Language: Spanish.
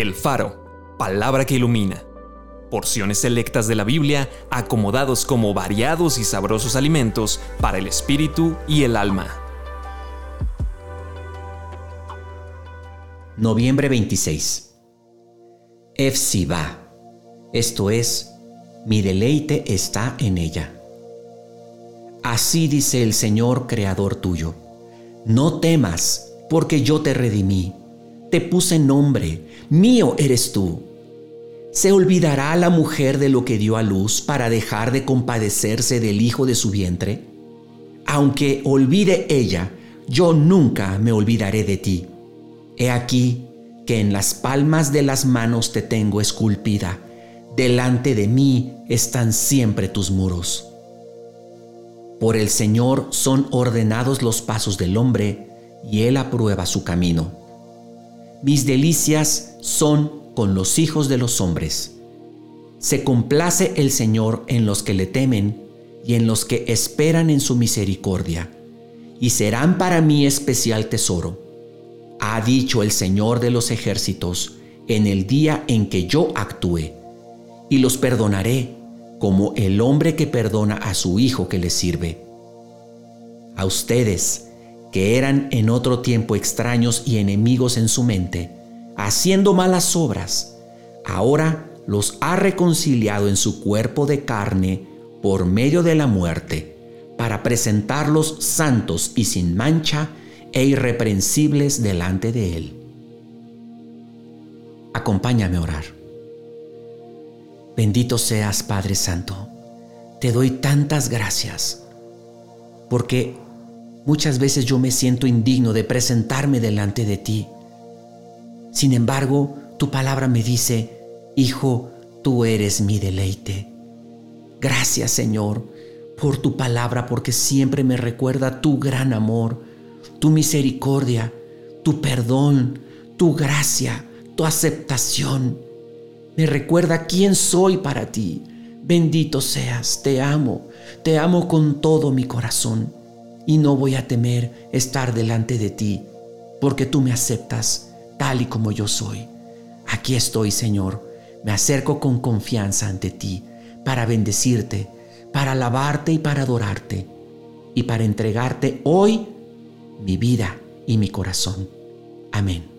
El Faro, palabra que ilumina. Porciones selectas de la Biblia acomodados como variados y sabrosos alimentos para el espíritu y el alma. Noviembre 26. Efsiba. Esto es, mi deleite está en ella. Así dice el Señor Creador tuyo. No temas, porque yo te redimí te puse nombre, mío eres tú. ¿Se olvidará la mujer de lo que dio a luz para dejar de compadecerse del hijo de su vientre? Aunque olvide ella, yo nunca me olvidaré de ti. He aquí que en las palmas de las manos te tengo esculpida, delante de mí están siempre tus muros. Por el Señor son ordenados los pasos del hombre, y él aprueba su camino. Mis delicias son con los hijos de los hombres. Se complace el Señor en los que le temen y en los que esperan en su misericordia, y serán para mí especial tesoro. Ha dicho el Señor de los ejércitos en el día en que yo actúe, y los perdonaré como el hombre que perdona a su hijo que le sirve. A ustedes, que eran en otro tiempo extraños y enemigos en su mente, haciendo malas obras, ahora los ha reconciliado en su cuerpo de carne por medio de la muerte, para presentarlos santos y sin mancha e irreprensibles delante de Él. Acompáñame a orar. Bendito seas, Padre Santo. Te doy tantas gracias, porque Muchas veces yo me siento indigno de presentarme delante de ti. Sin embargo, tu palabra me dice, Hijo, tú eres mi deleite. Gracias Señor por tu palabra porque siempre me recuerda tu gran amor, tu misericordia, tu perdón, tu gracia, tu aceptación. Me recuerda quién soy para ti. Bendito seas, te amo, te amo con todo mi corazón y no voy a temer estar delante de ti, porque tú me aceptas tal y como yo soy. Aquí estoy, Señor, me acerco con confianza ante ti para bendecirte, para alabarte y para adorarte, y para entregarte hoy mi vida y mi corazón. Amén.